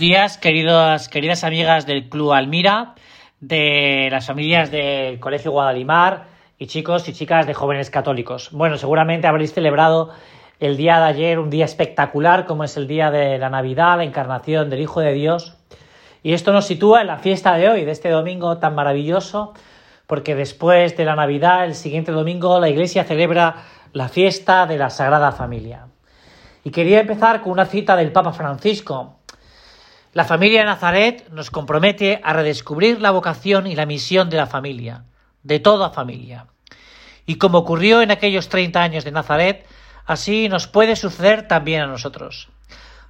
días, queridas, queridas amigas del Club Almira, de las familias del Colegio Guadalimar y chicos y chicas de jóvenes católicos. Bueno, seguramente habréis celebrado el día de ayer un día espectacular como es el día de la Navidad, la encarnación del Hijo de Dios. Y esto nos sitúa en la fiesta de hoy, de este domingo tan maravilloso, porque después de la Navidad, el siguiente domingo, la Iglesia celebra la fiesta de la Sagrada Familia. Y quería empezar con una cita del Papa Francisco. La familia Nazaret nos compromete a redescubrir la vocación y la misión de la familia, de toda familia. Y como ocurrió en aquellos 30 años de Nazaret, así nos puede suceder también a nosotros.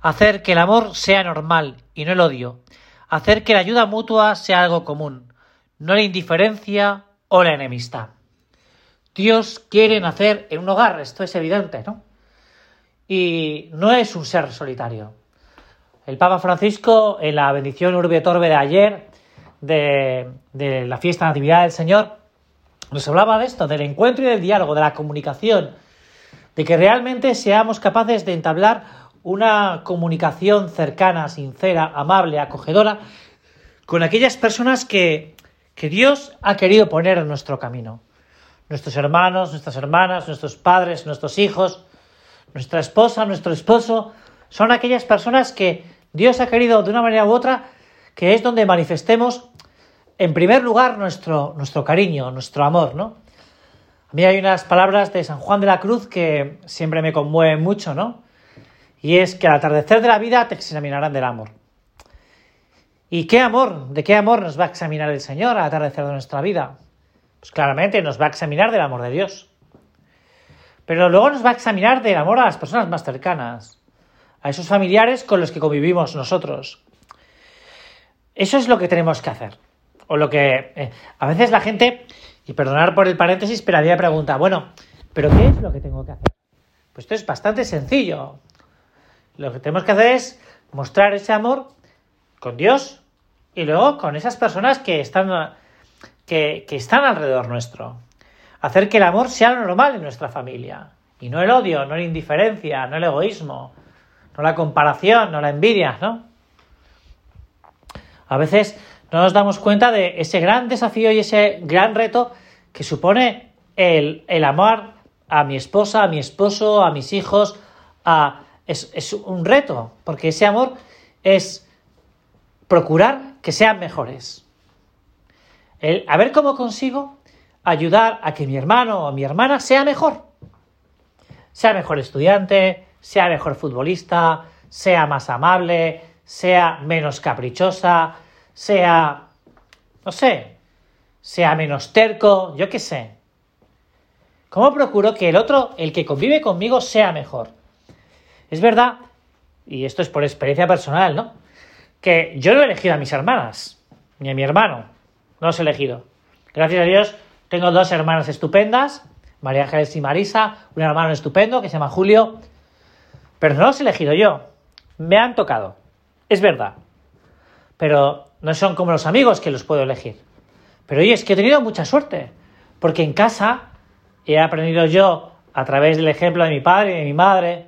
Hacer que el amor sea normal y no el odio. Hacer que la ayuda mutua sea algo común, no la indiferencia o la enemistad. Dios quiere nacer en un hogar, esto es evidente, ¿no? y no es un ser solitario. El Papa Francisco, en la bendición Urbe Torbe de ayer, de, de la fiesta de Natividad del Señor, nos hablaba de esto, del encuentro y del diálogo, de la comunicación, de que realmente seamos capaces de entablar una comunicación cercana, sincera, amable, acogedora, con aquellas personas que, que Dios ha querido poner en nuestro camino. Nuestros hermanos, nuestras hermanas, nuestros padres, nuestros hijos, nuestra esposa, nuestro esposo, son aquellas personas que Dios ha querido de una manera u otra, que es donde manifestemos, en primer lugar, nuestro, nuestro cariño, nuestro amor, ¿no? A mí hay unas palabras de San Juan de la Cruz que siempre me conmueven mucho, ¿no? Y es que al atardecer de la vida te examinarán del amor. ¿Y qué amor? ¿De qué amor nos va a examinar el Señor al atardecer de nuestra vida? Pues claramente nos va a examinar del amor de Dios. Pero luego nos va a examinar del amor a las personas más cercanas, a esos familiares con los que convivimos nosotros. Eso es lo que tenemos que hacer. O lo que eh, a veces la gente, y perdonar por el paréntesis, pero a pregunta, bueno, ¿pero qué es lo que tengo que hacer? Pues esto es bastante sencillo. Lo que tenemos que hacer es mostrar ese amor con Dios y luego con esas personas que están, que, que están alrededor nuestro hacer que el amor sea lo normal en nuestra familia. Y no el odio, no la indiferencia, no el egoísmo, no la comparación, no la envidia, ¿no? A veces no nos damos cuenta de ese gran desafío y ese gran reto que supone el, el amor a mi esposa, a mi esposo, a mis hijos. A, es, es un reto, porque ese amor es procurar que sean mejores. El, a ver cómo consigo ayudar a que mi hermano o mi hermana sea mejor. Sea mejor estudiante, sea mejor futbolista, sea más amable, sea menos caprichosa, sea, no sé, sea menos terco, yo qué sé. ¿Cómo procuro que el otro, el que convive conmigo, sea mejor? Es verdad, y esto es por experiencia personal, ¿no? Que yo no he elegido a mis hermanas, ni a mi hermano, no los he elegido. Gracias a Dios tengo dos hermanas estupendas, María Ángeles y Marisa, un hermano estupendo que se llama Julio, pero no los he elegido yo, me han tocado, es verdad, pero no son como los amigos que los puedo elegir. Pero oye, es que he tenido mucha suerte, porque en casa he aprendido yo, a través del ejemplo de mi padre y de mi madre,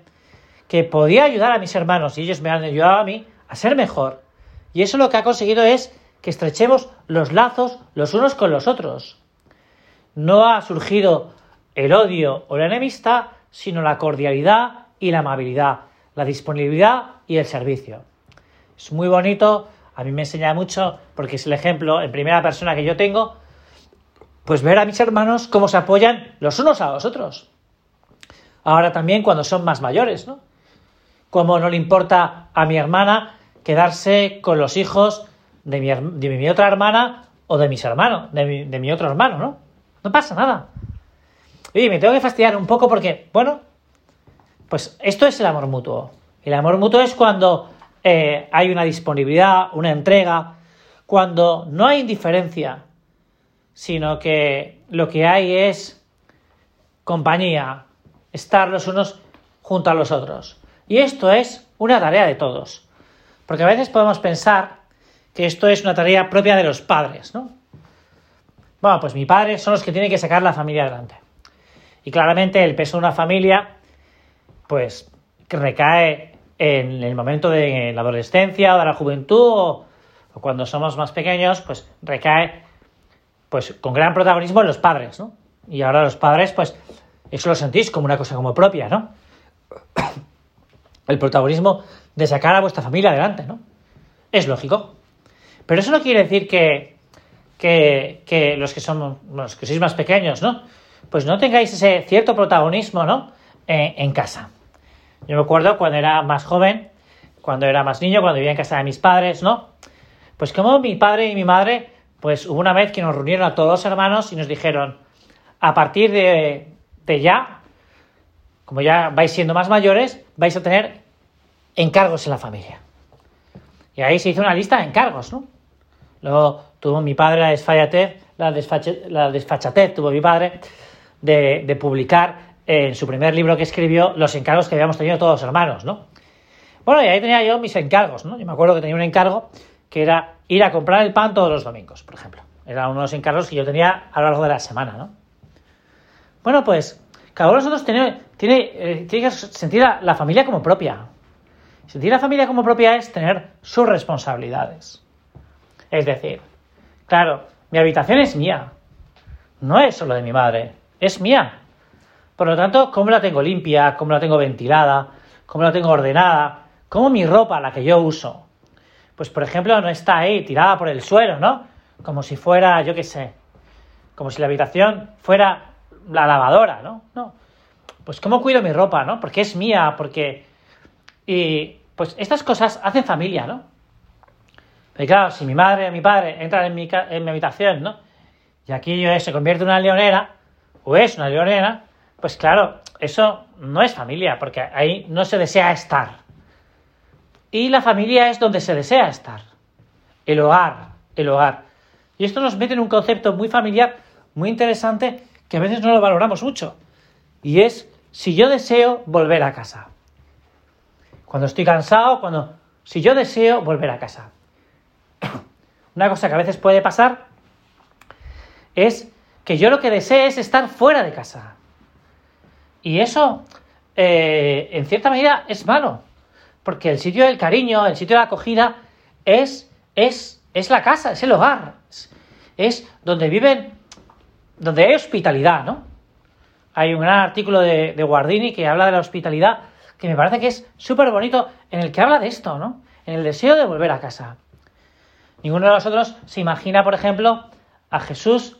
que podía ayudar a mis hermanos y ellos me han ayudado a mí a ser mejor. Y eso lo que ha conseguido es que estrechemos los lazos los unos con los otros no ha surgido el odio o la enemistad, sino la cordialidad y la amabilidad, la disponibilidad y el servicio. Es muy bonito, a mí me enseña mucho, porque es el ejemplo en primera persona que yo tengo, pues ver a mis hermanos cómo se apoyan los unos a los otros. Ahora también cuando son más mayores, ¿no? Como no le importa a mi hermana quedarse con los hijos de mi, de mi otra hermana o de mis hermanos, de mi, de mi otro hermano, ¿no? No pasa nada. Oye, me tengo que fastidiar un poco porque, bueno, pues esto es el amor mutuo. El amor mutuo es cuando eh, hay una disponibilidad, una entrega, cuando no hay indiferencia, sino que lo que hay es compañía, estar los unos junto a los otros. Y esto es una tarea de todos. Porque a veces podemos pensar que esto es una tarea propia de los padres, ¿no? Bueno, pues mi padre son los que tienen que sacar la familia adelante. Y claramente el peso de una familia, pues recae en el momento de la adolescencia o de la juventud o, cuando somos más pequeños, pues recae pues con gran protagonismo en los padres, ¿no? Y ahora los padres, pues eso lo sentís como una cosa como propia, ¿no? El protagonismo de sacar a vuestra familia adelante, ¿no? Es lógico. Pero eso no quiere decir que, que, los que somos, los que sois más pequeños, ¿no? Pues no tengáis ese cierto protagonismo, ¿no? en casa. Yo me acuerdo cuando era más joven, cuando era más niño, cuando vivía en casa de mis padres, ¿no? Pues como mi padre y mi madre, pues hubo una vez que nos reunieron a todos los hermanos y nos dijeron, a partir de, de ya, como ya vais siendo más mayores, vais a tener encargos en la familia. Y ahí se hizo una lista de encargos, ¿no? Luego tuvo mi padre la desfachatez, la, la desfachatez tuvo mi padre de, de, publicar en su primer libro que escribió los encargos que habíamos tenido todos los hermanos, ¿no? Bueno, y ahí tenía yo mis encargos, ¿no? Yo me acuerdo que tenía un encargo que era ir a comprar el pan todos los domingos, por ejemplo. Era uno de los encargos que yo tenía a lo largo de la semana, ¿no? Bueno, pues cada uno de nosotros tiene, tiene, eh, tiene que sentir la, la familia como propia. Sentir la familia como propia es tener sus responsabilidades. Es decir, claro, mi habitación es mía. No es solo de mi madre, es mía. Por lo tanto, ¿cómo la tengo limpia? ¿Cómo la tengo ventilada? ¿Cómo la tengo ordenada? ¿Cómo mi ropa, la que yo uso? Pues, por ejemplo, no está ahí tirada por el suelo, ¿no? Como si fuera, yo qué sé, como si la habitación fuera la lavadora, ¿no? No. Pues, ¿cómo cuido mi ropa, no? Porque es mía, porque y pues estas cosas hacen familia, ¿no? Pero claro, si mi madre o mi padre entran en mi, en mi habitación, ¿no? Y aquí yo se convierte en una leonera, o es una leonera, pues claro, eso no es familia, porque ahí no se desea estar. Y la familia es donde se desea estar. El hogar, el hogar. Y esto nos mete en un concepto muy familiar, muy interesante, que a veces no lo valoramos mucho. Y es si yo deseo volver a casa cuando estoy cansado, cuando... Si yo deseo volver a casa. Una cosa que a veces puede pasar es que yo lo que deseo es estar fuera de casa. Y eso, eh, en cierta medida, es malo. Porque el sitio del cariño, el sitio de la acogida, es, es, es la casa, es el hogar. Es, donde viven, donde hay hospitalidad, ¿no? Hay un gran artículo de, Guardini que habla de la hospitalidad que me parece que es súper bonito, en el que habla de esto, ¿no? En el deseo de volver a casa. Ninguno de nosotros se imagina, por ejemplo, a Jesús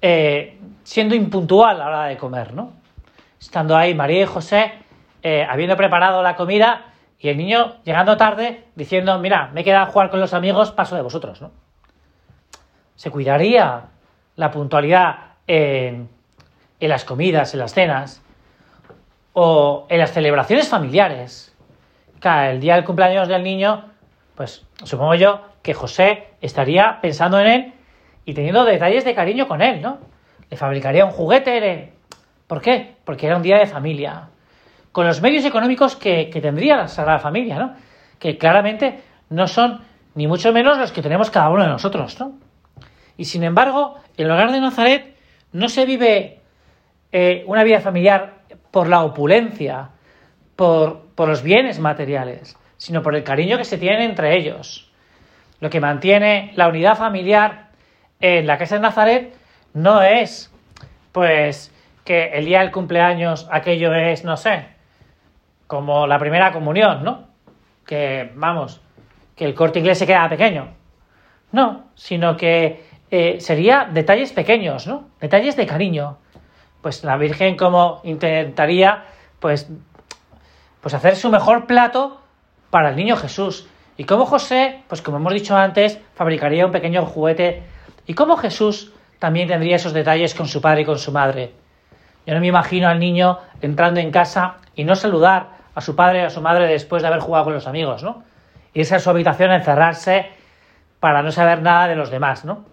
eh, siendo impuntual a la hora de comer, ¿no? Estando ahí María y José, eh, habiendo preparado la comida, y el niño llegando tarde diciendo, mira, me he quedado a jugar con los amigos, paso de vosotros, ¿no? Se cuidaría la puntualidad en, las comidas, en las cenas, o en las celebraciones familiares. Cada el día del cumpleaños del niño, pues supongo yo que José estaría pensando en él y teniendo detalles de cariño con él, ¿no? Le fabricaría un juguete. ¿Por qué? Porque era un día de familia. Con los medios económicos que, tendría la Sagrada Familia, ¿no? Que claramente no son ni mucho menos los que tenemos cada uno de nosotros, ¿no? Y sin embargo, el hogar de Nazaret no se vive eh, una vida familiar por la opulencia, por, por los bienes materiales, sino por el cariño que se tiene entre ellos. Lo que mantiene la unidad familiar en la casa de Nazaret no es, pues, que el día del cumpleaños aquello es, no sé, como la primera comunión, ¿no? Que, vamos, que el corte inglés se queda pequeño. No, sino que eh, sería detalles pequeños, ¿no? Detalles de cariño, pues la Virgen como intentaría pues, pues hacer su mejor plato para el niño Jesús. Y como José, pues como hemos dicho antes, fabricaría un pequeño juguete. Y como Jesús también tendría esos detalles con su padre y con su madre. Yo no me imagino al niño entrando en casa y no saludar a su padre y a su madre después de haber jugado con los amigos, ¿no? Irse a su habitación a encerrarse para no saber nada de los demás, ¿no?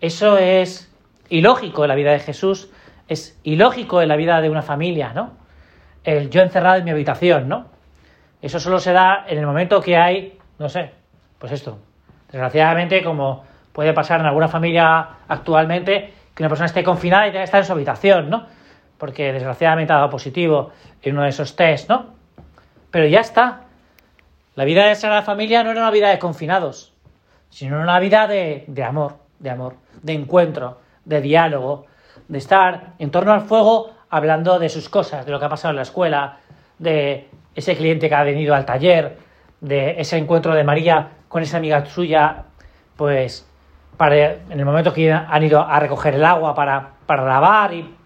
Eso es ilógico en la vida de Jesús es ilógico en la vida de una familia, ¿no? El yo encerrado en mi habitación, ¿no? Eso solo se da en el momento que hay, no sé, pues esto. Desgraciadamente, como puede pasar en alguna familia actualmente, que una persona esté confinada y tenga que estar en su habitación, ¿no? Porque desgraciadamente ha dado positivo en uno de esos test, ¿no? Pero ya está. La vida de Sagrada Familia no era una vida de confinados, sino una vida de, de amor, de amor, de encuentro, de diálogo, de estar en torno al fuego hablando de sus cosas, de lo que ha pasado en la escuela, de ese cliente que ha venido al taller, de ese encuentro de María con esa amiga suya, pues en el momento que han ido a recoger el agua para, para lavar y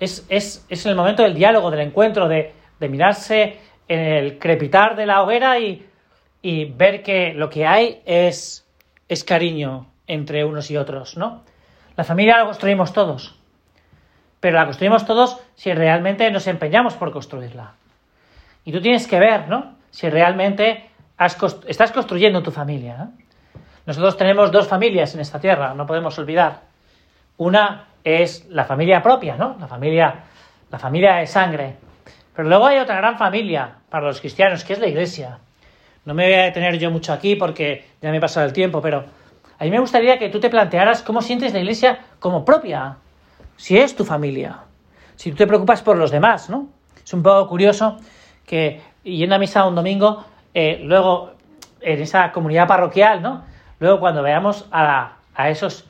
es, es, es, el momento del diálogo, del encuentro, de, de, mirarse en el crepitar de la hoguera y, y ver que lo que hay es, es cariño entre unos y otros, ¿no? La familia la construimos todos, pero la construimos todos si realmente nos empeñamos por construirla. Y tú tienes que ver, ¿no? Si realmente estás construyendo tu familia. Nosotros tenemos dos familias en esta tierra, no podemos olvidar. Una es la familia propia, ¿no? La familia, la familia de sangre. Pero luego hay otra gran familia para los cristianos, que es la iglesia. No me voy a detener yo mucho aquí porque ya me he pasado el tiempo, pero a mí me gustaría que tú te plantearas cómo sientes la iglesia como propia, si es tu familia, si tú te preocupas por los demás, ¿no? Es un poco curioso que yendo a misa un domingo, eh, luego en esa comunidad parroquial, ¿no? Luego cuando veamos a, a esos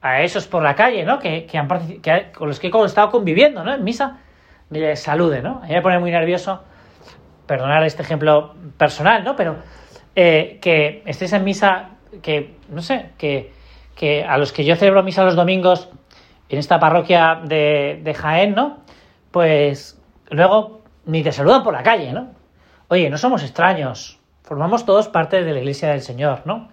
a esos por la calle, ¿no? Que, que, han, que con los que he estado conviviendo, ¿no? En misa, les salude, ¿no? A mí me pone muy nervioso, perdonar este ejemplo personal, ¿no? Pero eh, que estés en misa, que, no sé, que, que a los que yo celebro misa los domingos en esta parroquia de, de Jaén, ¿no? Pues luego ni te saludan por la calle, ¿no? Oye, no somos extraños, formamos todos parte de la iglesia del Señor, ¿no?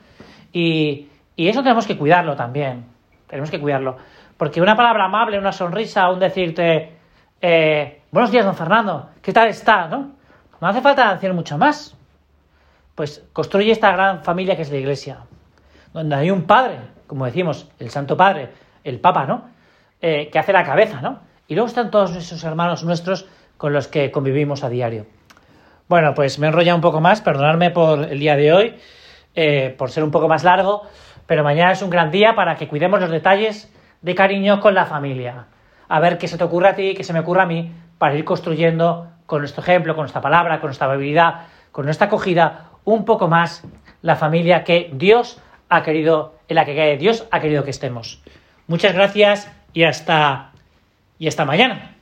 Y, y eso tenemos que cuidarlo también, tenemos que cuidarlo. Porque una palabra amable, una sonrisa, un decirte, eh, buenos días, don Fernando, ¿qué tal está? ¿no? no hace falta decir mucho más. Pues construye esta gran familia que es la iglesia, donde hay un padre, como decimos, el Santo Padre, el Papa, ¿no? Eh, que hace la cabeza, ¿no? Y luego están todos esos hermanos nuestros con los que convivimos a diario. Bueno, pues me he enrollado un poco más, perdonadme por el día de hoy, eh, por ser un poco más largo, pero mañana es un gran día para que cuidemos los detalles de cariño con la familia. A ver qué se te ocurre a ti, qué se me ocurre a mí, para ir construyendo con nuestro ejemplo, con nuestra palabra, con nuestra habilidad, con nuestra acogida, un poco más la familia que Dios ha querido, en la que Dios ha querido que estemos. Muchas gracias y hasta, y hasta mañana.